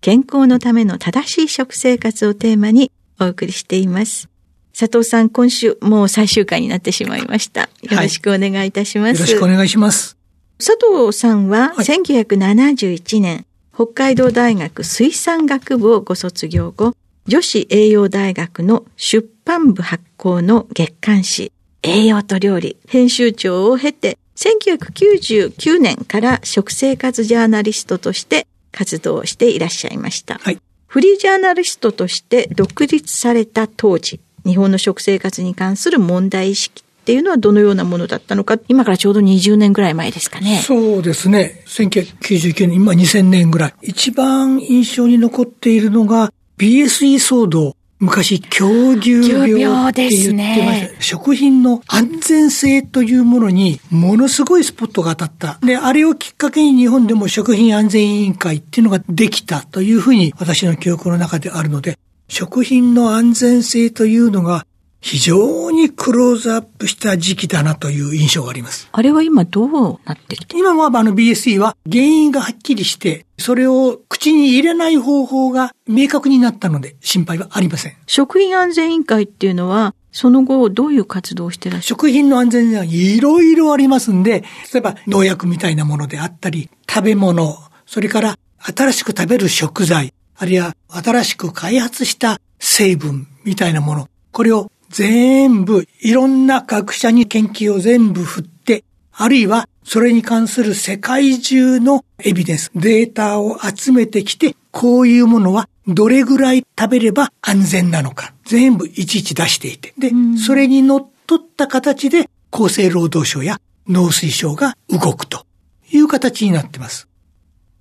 健康のための正しい食生活をテーマにお送りしています。佐藤さん、今週もう最終回になってしまいました。よろしくお願いいたします。はい、よろしくお願いします。佐藤さんは1971年、北海道大学水産学部をご卒業後、女子栄養大学の出版部発行の月刊誌、栄養と料理編集長を経て、1999年から食生活ジャーナリストとして活動していらっしゃいました。はい、フリージャーナリストとして独立された当時、日本の食生活に関する問題意識っていうのはどのようなものだったのか、今からちょうど20年ぐらい前ですかね。そうですね。1999年、今2000年ぐらい。一番印象に残っているのが BSE 騒動。昔、恐竜病って言ってました。ね、食品の安全性というものにものすごいスポットが当たった。で、あれをきっかけに日本でも食品安全委員会っていうのができたというふうに私の記憶の中であるので、食品の安全性というのが非常にクローズアップした時期だなという印象があります。あれは今どうなってる？今はあの BSE は原因がはっきりして、それを口に入れない方法が明確になったので心配はありません。食品安全委員会っていうのは、その後どういう活動をしてらっしゃる？食品の安全はいろいろありますんで、例えば農薬みたいなものであったり、食べ物、それから新しく食べる食材、あるいは新しく開発した成分みたいなもの、これを全部、いろんな学者に研究を全部振って、あるいはそれに関する世界中のエビデンス、データを集めてきて、こういうものはどれぐらい食べれば安全なのか、全部いちいち出していて。で、それに乗っ取った形で厚生労働省や農水省が動くという形になってます。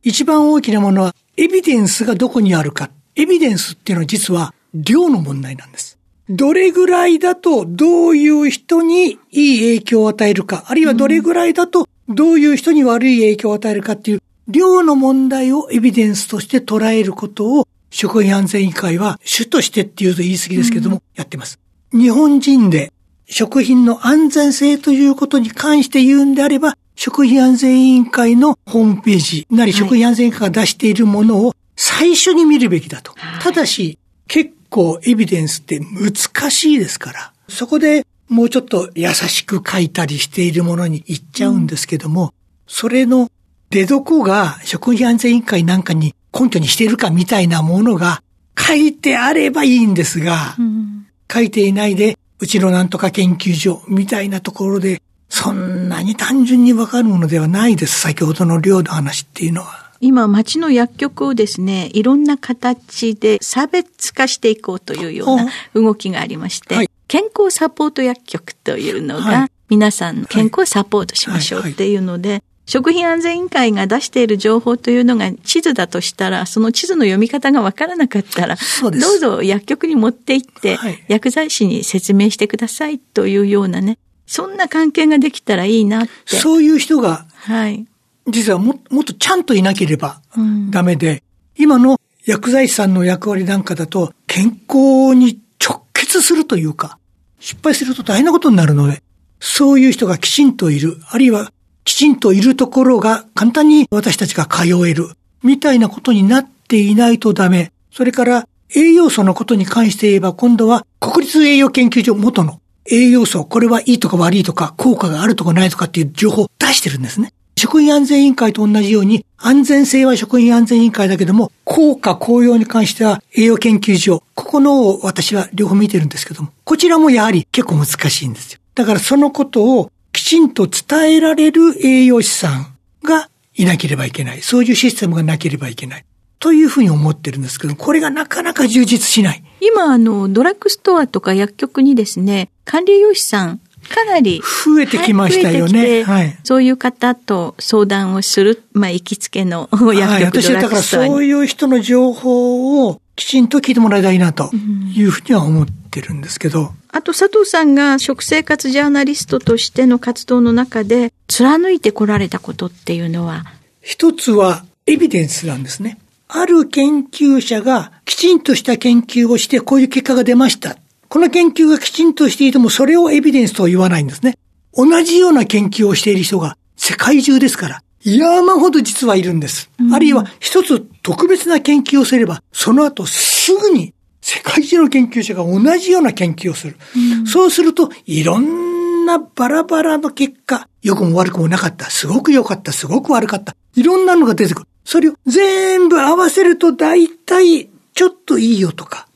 一番大きなものは、エビデンスがどこにあるか。エビデンスっていうのは実は量の問題なんです。どれぐらいだとどういう人にいい影響を与えるか、あるいはどれぐらいだとどういう人に悪い影響を与えるかっていう量の問題をエビデンスとして捉えることを食品安全委員会は主としてっていうと言い過ぎですけども、やってます。日本人で食品の安全性ということに関して言うんであれば、食品安全委員会のホームページなり食品安全委員会が出しているものを最初に見るべきだと。ただし、結構エビデンスって難しいですから、そこでもうちょっと優しく書いたりしているものに行っちゃうんですけども、うん、それの出どこが食品安全委員会なんかに根拠にしているかみたいなものが書いてあればいいんですが、うん、書いていないで、うちのなんとか研究所みたいなところで、そんなに単純にわかるものではないです。先ほどの量の話っていうのは。今、町の薬局をですね、いろんな形で差別化していこうというような動きがありまして、はい、健康サポート薬局というのが、皆さんの健康をサポートしましょうっていうので、食品安全委員会が出している情報というのが地図だとしたら、その地図の読み方がわからなかったら、どうぞ薬局に持って行って、薬剤師に説明してくださいというようなね、そんな関係ができたらいいなって。そういう人が、はい。実はももっとちゃんといなければダメで、うん、今の薬剤師さんの役割なんかだと、健康に直結失するというか、失敗すると大変なことになるので、そういう人がきちんといる、あるいはきちんといるところが簡単に私たちが通える、みたいなことになっていないとダメ。それから栄養素のことに関して言えば今度は国立栄養研究所元の栄養素、これはいいとか悪いとか効果があるとかないとかっていう情報を出してるんですね。食品安全委員会と同じように、安全性は食品安全委員会だけども、効果効用に関しては栄養研究所、ここのを私は両方見てるんですけども、こちらもやはり結構難しいんですよ。だからそのことをきちんと伝えられる栄養士さんがいなければいけない。そういうシステムがなければいけない。というふうに思ってるんですけど、これがなかなか充実しない。今、あの、ドラッグストアとか薬局にですね、管理栄養士さんかなり増えてきましたよね。はい。そういう方と相談をする、まあ、行きつけの薬局、はい、私だからそういう人の情報をきちんと聞いてもらいたいなというふうには思ってるんですけど。うん、あと佐藤さんが食生活ジャーナリストとしての活動の中で貫いてこられたことっていうのは？一つはエビデンスなんですね。ある研究者がきちんとした研究をしてこういう結果が出ました。この研究がきちんとしていてもそれをエビデンスとは言わないんですね。同じような研究をしている人が世界中ですから、山ほど実はいるんです。うん、あるいは一つ特別な研究をすれば、その後すぐに世界中の研究者が同じような研究をする。うん、そうすると、いろんなバラバラの結果、良くも悪くもなかった、すごく良かった、すごく悪かった、いろんなのが出てくる。それを全部合わせると大体、ちょっといいよとか、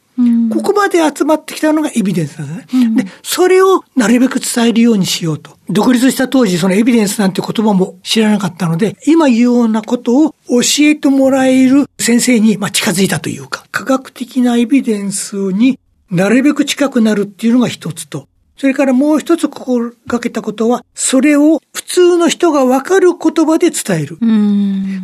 ここまで集まってきたのがエビデンスなんですね。うん、で、それをなるべく伝えるようにしようと。独立した当時、そのエビデンスなんて言葉も知らなかったので、今言うようなことを教えてもらえる先生に、まあ、近づいたというか、科学的なエビデンスになるべく近くなるっていうのが一つと、それからもう一つ心がけたことは、それを普通の人がわかる言葉で伝える。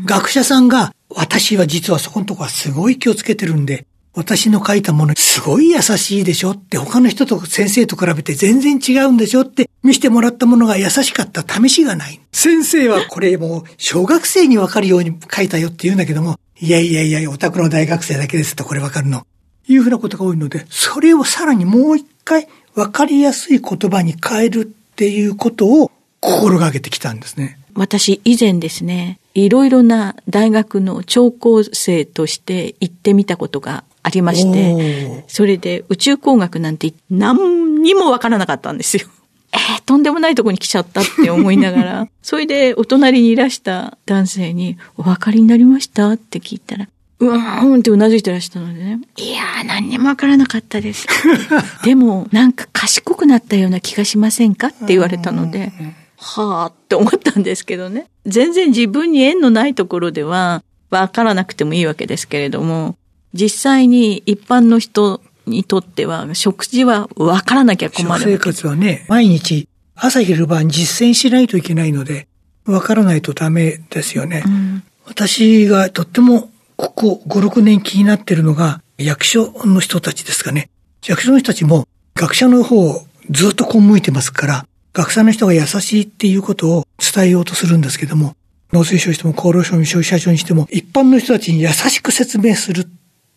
学者さんが、私は実はそこのとこはすごい気をつけてるんで、私の書いたものすごい優しいでしょ？って他の人と先生と比べて全然違うんでしょ？って見せてもらったものが優しかった試しがない。先生はこれもう小学生にわかるように書いたよって言うんだけども、いやいやいや、お宅の大学生だけですとこれわかるの。いうふうなことが多いので、それをさらにもう一回わかりやすい言葉に変えるっていうことを心がけてきたんですね。私以前ですね、いろいろな大学の聴講生として行ってみたことがありまして、それで宇宙工学なんて何にもわからなかったんですよ。えー、とんでもないとこに来ちゃったって思いながら、それでお隣にいらした男性に、お分かりになりました？って聞いたら、うーんってうなずいてらしたのでね。いやー、何にもわからなかったです。でも、なんか賢くなったような気がしませんか？って言われたので、はあって思ったんですけどね。全然自分に縁のないところでは、わからなくてもいいわけですけれども、実際に一般の人にとっては、食事は分からなきゃ困る。食生活はね、毎日朝昼晩実践しないといけないので、分からないとダメですよね。うん、私がとってもここ5、6年気になってるのが、役所の人たちですかね。役所の人たちも学者の方をずっとこう向いてますから、学者の人が優しいっていうことを伝えようとするんですけども、農水省にしても厚労省に消費者庁にしても、一般の人たちに優しく説明するっ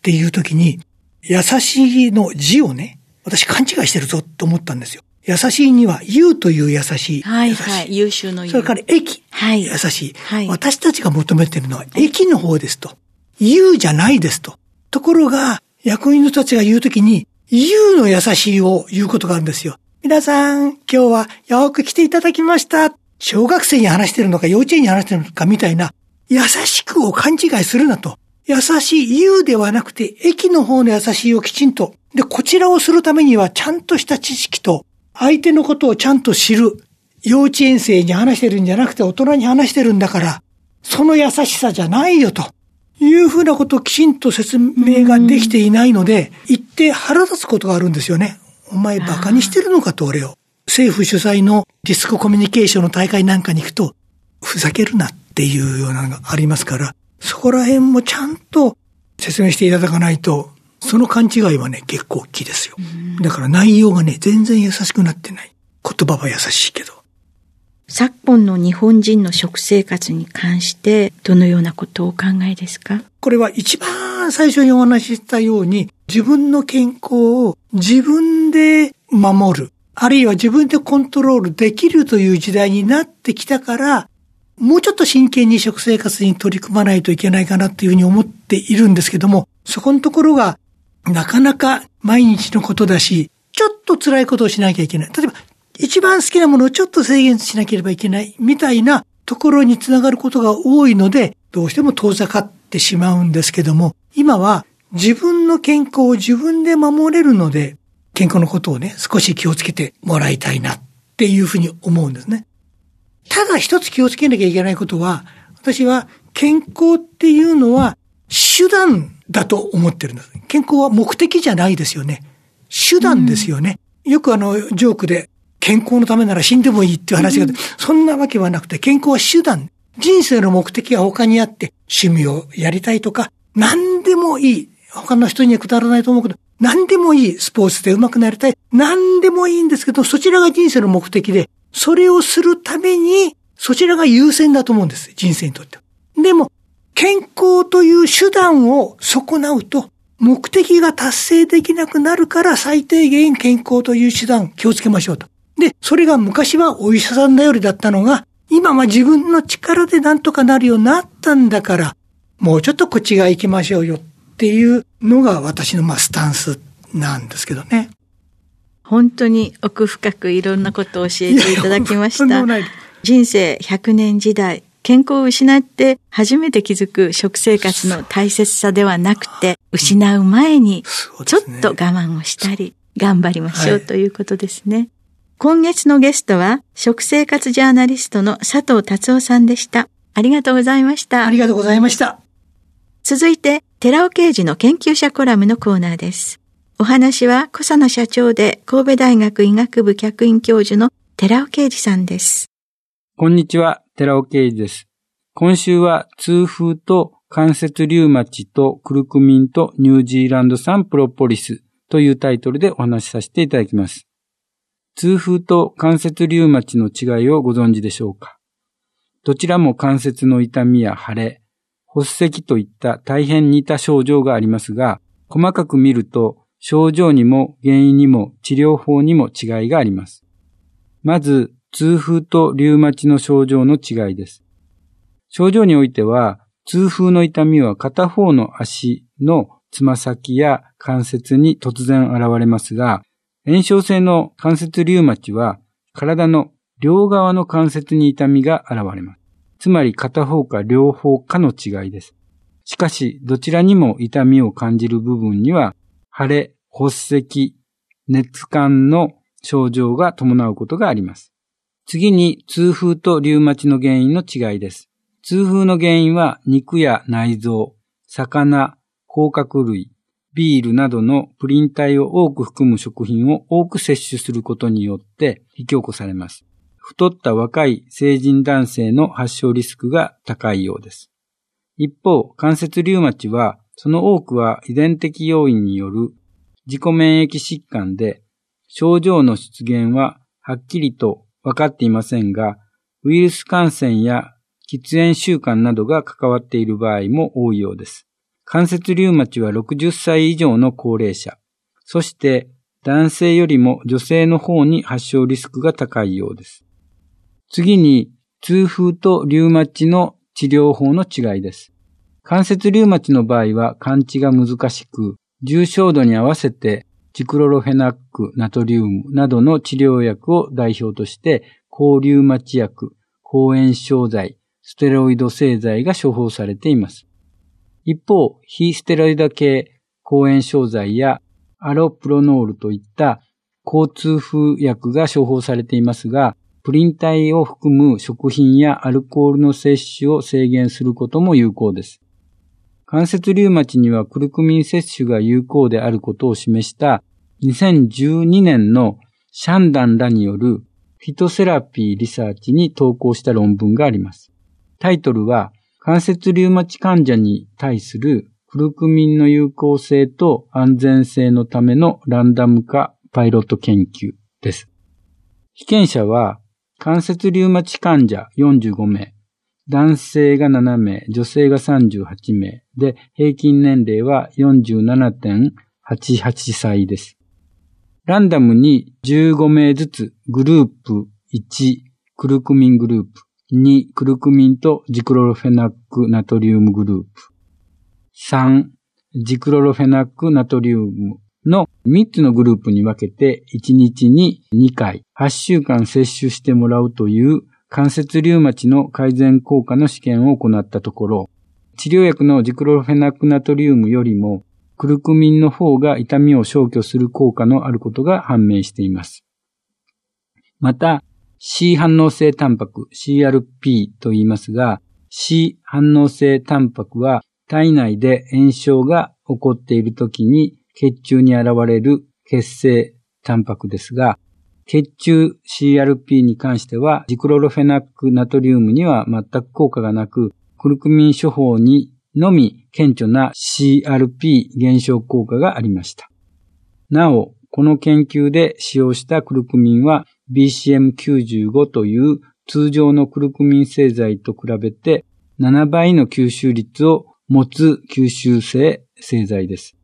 ていう時に、優しいの字をね、私勘違いしてるぞと思ったんですよ。優しいには、優という優しい。はいはい。優秀の優。それから駅。はい。優しい。はい。私たちが求めてるのは、駅の方ですと。優じゃないですと。ところが、役員の人たちが言うときに、優の優しいを言うことがあるんですよ。皆さん、今日はよく来ていただきました。小学生に話してるのか幼稚園に話してるのかみたいな、優しくを勘違いするなと。優しい言うではなくて、駅の方の優しいをきちんと。で、こちらをするためには、ちゃんとした知識と、相手のことをちゃんと知る。幼稚園生に話してるんじゃなくて、大人に話してるんだから、その優しさじゃないよと。いうふうなことをきちんと説明ができていないので、言って腹立つことがあるんですよね。お前馬鹿にしてるのかと、俺を。政府主催のディスクコミュニケーションの大会なんかに行くと、ふざけるなっていうようなのがありますから、そこら辺もちゃんと説明していただかないと、その勘違いはね、結構大きいですよ。だから内容がね、全然優しくなってない。言葉は優しいけど。昨今の日本人の食生活に関して、どのようなことをお考えですか？これは一番最初にお話ししたように、自分の健康を自分で守る、あるいは自分でコントロールできるという時代になってきたから、もうちょっと真剣に食生活に取り組まないといけないかなっていうふうに思っているんですけども、そこのところがなかなか毎日のことだし、ちょっと辛いことをしなきゃいけない。例えば、一番好きなものをちょっと制限しなければいけないみたいなところにつながることが多いので、どうしても遠ざかってしまうんですけども、今は自分の健康を自分で守れるので、健康のことをね、少し気をつけてもらいたいなっていうふうに思うんですね。ただ一つ気をつけなきゃいけないことは、私は健康っていうのは手段だと思ってるんです。健康は目的じゃないですよね。手段ですよね。うん、よくあの、ジョークで、健康のためなら死んでもいいっていう話が、うん、そんなわけはなくて、健康は手段。人生の目的は他にあって、趣味をやりたいとか、何でもいい。他の人にはくだらないと思うけど、何でもいい。スポーツで上手くなりたい。何でもいいんですけど、そちらが人生の目的で、それをするために、そちらが優先だと思うんです。人生にとっては。でも、健康という手段を損なうと、目的が達成できなくなるから最低限健康という手段気をつけましょうと。で、それが昔はお医者さん頼りだったのが、今は自分の力でなんとかなるようになったんだから、もうちょっとこっち側行きましょうよっていうのが私のまあスタンスなんですけどね。本当に奥深くいろんなことを教えていただきました。人生100年時代、健康を失って初めて気づく食生活の大切さではなくて、失う前にちょっと我慢をしたり、頑張りましょうということですね。今月のゲストは、食生活ジャーナリストの佐藤達夫さんでした。ありがとうございました。ありがとうございました。続いて、寺尾刑事の研究者コラムのコーナーです。お話は、小佐野社長で神戸大学医学部客員教授の寺尾啓二さんです。こんにちは、寺尾啓二です。今週は痛風と関節リウマチとクルクミンとニュージーランド産プロポリスというタイトルでお話しさせていただきます。痛風と関節リウマチの違いをご存知でしょうか？どちらも関節の痛みや腫れ、発石といった大変似た症状がありますが、細かく見ると症状にも原因にも治療法にも違いがあります。まず、痛風とリウマチの症状の違いです。症状においては、痛風の痛みは片方の足のつま先や関節に突然現れますが、炎症性の関節リウマチは体の両側の関節に痛みが現れます。つまり片方か両方かの違いです。しかし、どちらにも痛みを感じる部分には、腫れ、発石、熱感の症状が伴うことがあります。次に痛風とリウマチの原因の違いです。痛風の原因は肉や内臓、魚、甲殻類、ビールなどのプリン体を多く含む食品を多く摂取することによって引き起こされます。太った若い成人男性の発症リスクが高いようです。一方、関節リウマチは、その多くは遺伝的要因による自己免疫疾患で、症状の出現ははっきりと分かっていませんが、ウイルス感染や喫煙習慣などが関わっている場合も多いようです。関節リウマチは60歳以上の高齢者、そして男性よりも女性の方に発症リスクが高いようです。次に、痛風とリウマチの治療法の違いです。関節リウマチの場合は感知が難しく、重症度に合わせてチクロロフェナック、ナトリウムなどの治療薬を代表として、抗リウマチ薬、抗炎症剤、ステロイド製剤が処方されています。一方、非ステロイド系抗炎症剤やアロプロノールといった抗痛風薬が処方されていますが、プリン体を含む食品やアルコールの摂取を制限することも有効です。関節リウマチにはクルクミン摂取が有効であることを示した2012年のシャンダンらによるフィトセラピーリサーチに投稿した論文があります。タイトルは関節リウマチ患者に対するクルクミンの有効性と安全性のためのランダム化パイロット研究です。被験者は関節リウマチ患者45名、男性が7名、女性が38名で、平均年齢は47.88歳です。ランダムに15名ずつグループ1、クルクミングループ、2、クルクミンとジクロロフェナックナトリウムグループ、3、ジクロロフェナックナトリウムの3つのグループに分けて1日に2回8週間接種してもらうという関節リウマチの改善効果の試験を行ったところ、治療薬のジクロフェナクナトリウムよりもクルクミンの方が痛みを消去する効果のあることが判明しています。また、C 反応性タンパク、CRP と言いますが、C 反応性タンパクは体内で炎症が起こっている時に血中に現れる血清タンパクですが、血中 CRP に関しては、ジクロロフェナックナトリウムには全く効果がなく、クルクミン処方にのみ顕著な CRP 減少効果がありました。なお、この研究で使用したクルクミンは BCM95 という通常のクルクミン製剤と比べて7倍の吸収率を持つ吸収性製剤です。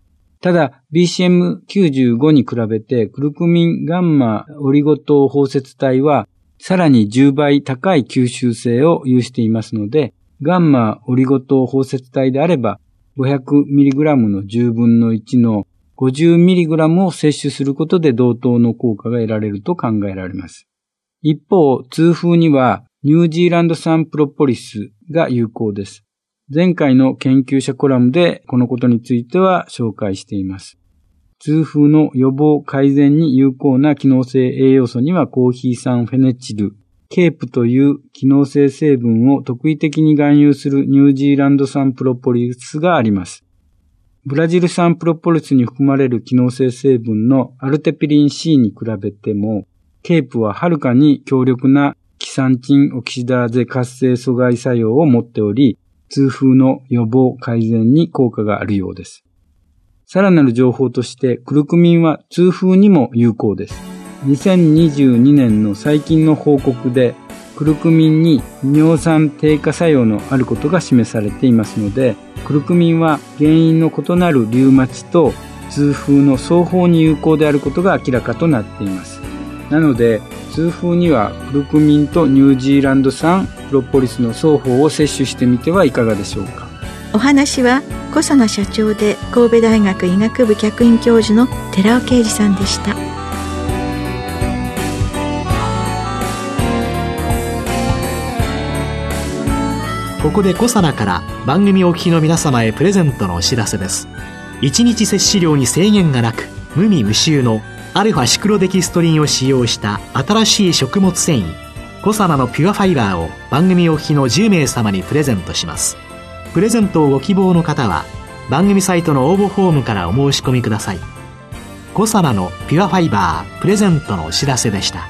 ただ、BCM95 に比べて、クルクミンガンマオリゴ糖包摂体は、さらに10倍高い吸収性を有していますので、ガンマオリゴ糖包摂体であれば、500mg の10分の1の 50mg を摂取することで同等の効果が得られると考えられます。一方、痛風にはニュージーランド産プロポリスが有効です。前回の研究者コラムでこのことについては紹介しています。痛風の予防改善に有効な機能性栄養素にはコーヒー酸フェネチル、ケープという機能性成分を特異的に含有するニュージーランド産プロポリスがあります。ブラジル産プロポリスに含まれる機能性成分のアルテピリン C に比べても、ケープははるかに強力なキサンチンオキシダーゼ活性阻害作用を持っており、痛風の予防改善に効果があるようです。さらなる情報として、クルクミンは痛風にも有効です。2022年の最近の報告で、クルクミンに尿酸低下作用のあることが示されていますので、クルクミンは原因の異なるリウマチと痛風の双方に有効であることが明らかとなっています。なので、痛風にはクルクミンとニュージーランド産プロポリスの双方を摂取してみてはいかがでしょうか。お話は小佐奈社長で神戸大学医学部客員教授の寺尾啓二さんでした。ここで小佐奈から番組お聞きの皆様へプレゼントのお知らせです。1日摂取量に制限がなく無味無臭のアルファシクロデキストリンを使用した新しい食物繊維コサナのピュアファイバーを番組お聞きの10名様にプレゼントします。プレゼントをご希望の方は番組サイトの応募フォームからお申し込みください。コサナのピュアファイバープレゼントのお知らせでした。